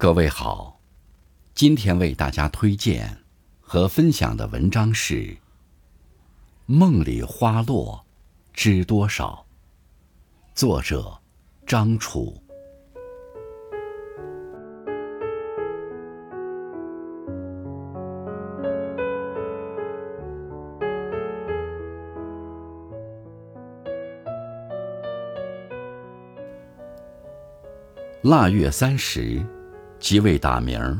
各位好，今天为大家推荐和分享的文章是《梦里花落知多少》，作者张楚。腊月三十。即位打鸣儿，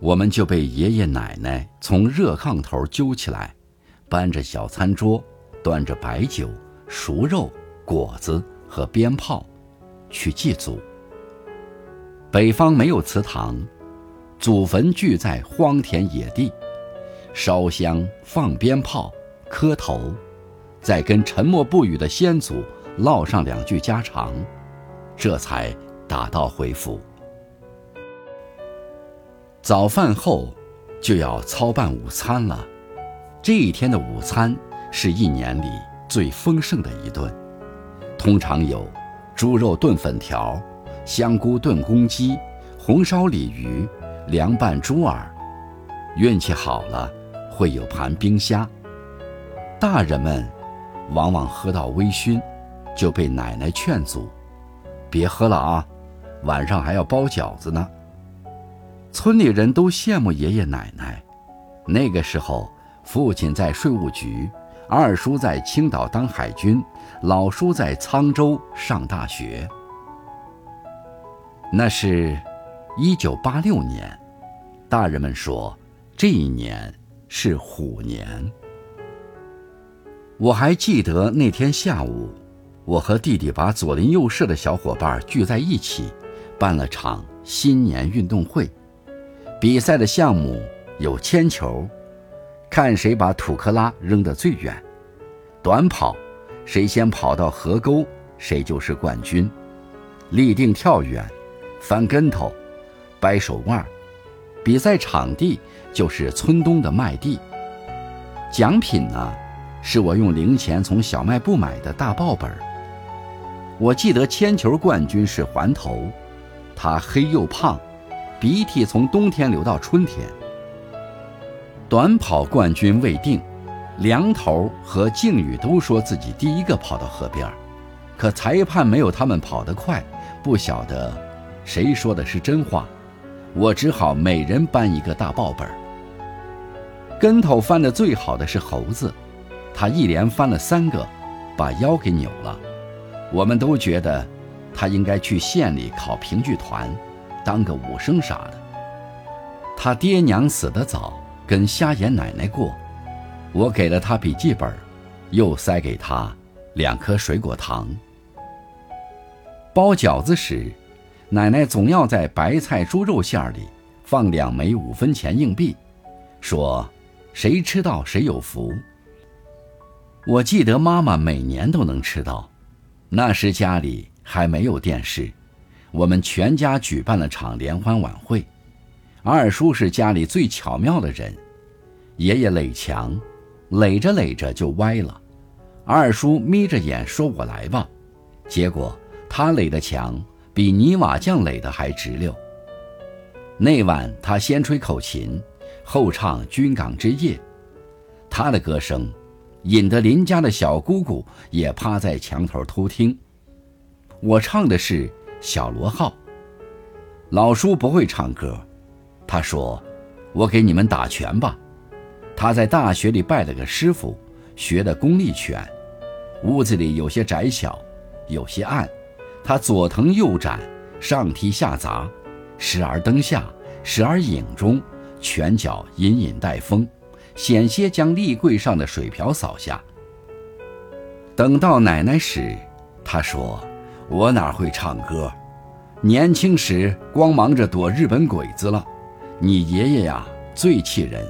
我们就被爷爷奶奶从热炕头揪起来，搬着小餐桌，端着白酒、熟肉、果子和鞭炮，去祭祖。北方没有祠堂，祖坟聚在荒田野地，烧香、放鞭炮、磕头，再跟沉默不语的先祖唠上两句家常，这才打道回府。早饭后，就要操办午餐了。这一天的午餐是一年里最丰盛的一顿，通常有猪肉炖粉条、香菇炖公鸡、红烧鲤鱼、凉拌猪耳，运气好了会有盘冰虾。大人们往往喝到微醺，就被奶奶劝阻：“别喝了啊，晚上还要包饺子呢。”村里人都羡慕爷爷奶奶。那个时候，父亲在税务局，二叔在青岛当海军，老叔在沧州上大学。那是，一九八六年，大人们说，这一年是虎年。我还记得那天下午，我和弟弟把左邻右舍的小伙伴聚在一起，办了场新年运动会。比赛的项目有铅球，看谁把土克拉扔得最远；短跑，谁先跑到河沟，谁就是冠军；立定跳远，翻跟头，掰手腕。比赛场地就是村东的麦地。奖品呢，是我用零钱从小卖部买的大报本。我记得铅球冠军是环头，他黑又胖。鼻涕从冬天流到春天。短跑冠军未定，梁头和靖宇都说自己第一个跑到河边，可裁判没有他们跑得快，不晓得谁说的是真话。我只好每人搬一个大报本。跟头翻得最好的是猴子，他一连翻了三个，把腰给扭了。我们都觉得他应该去县里考评剧团。当个武生啥的。他爹娘死得早，跟瞎眼奶奶过。我给了他笔记本，又塞给他两颗水果糖。包饺子时，奶奶总要在白菜猪肉馅里放两枚五分钱硬币，说：“谁吃到谁有福。”我记得妈妈每年都能吃到。那时家里还没有电视。我们全家举办了场联欢晚会，二叔是家里最巧妙的人，爷爷垒墙，垒着垒着就歪了，二叔眯着眼说：“我来吧。”结果他垒的墙比泥瓦匠垒的还直溜。那晚他先吹口琴，后唱《军港之夜》，他的歌声引得邻家的小姑姑也趴在墙头偷听。我唱的是。小螺号。老叔不会唱歌，他说：“我给你们打拳吧。”他在大学里拜了个师傅，学的功力拳。屋子里有些窄小，有些暗，他左腾右展，上踢下砸，时而灯下，时而影中，拳脚隐隐带风，险些将立柜上的水瓢扫下。等到奶奶时，他说。我哪会唱歌？年轻时光忙着躲日本鬼子了。你爷爷呀，最气人。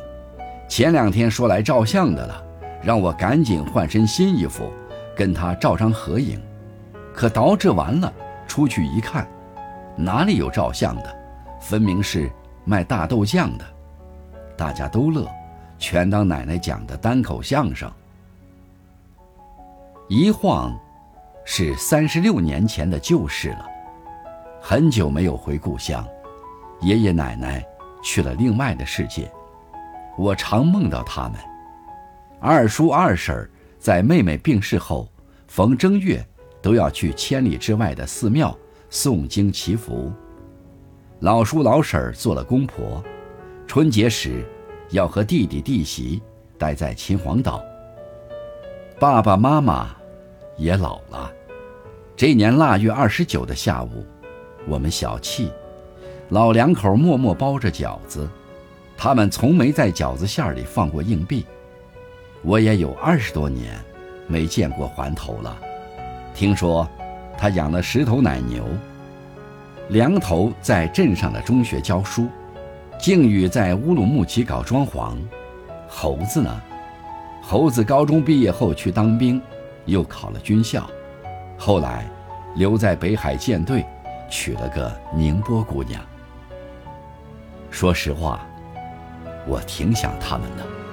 前两天说来照相的了，让我赶紧换身新衣服，跟他照张合影。可捯饬完了，出去一看，哪里有照相的？分明是卖大豆酱的。大家都乐，全当奶奶讲的单口相声。一晃。是三十六年前的旧事了，很久没有回故乡。爷爷奶奶去了另外的世界。我常梦到他们。二叔二婶在妹妹病逝后，逢正月都要去千里之外的寺庙诵经祈福。老叔老婶做了公婆，春节时要和弟弟弟媳待在秦皇岛。爸爸妈妈也老了。这年腊月二十九的下午，我们小憩，老两口默默包着饺子。他们从没在饺子馅里放过硬币。我也有二十多年没见过环头了。听说他养了十头奶牛。梁头在镇上的中学教书，靖宇在乌鲁木齐搞装潢。猴子呢？猴子高中毕业后去当兵，又考了军校。后来，留在北海舰队，娶了个宁波姑娘。说实话，我挺想他们的。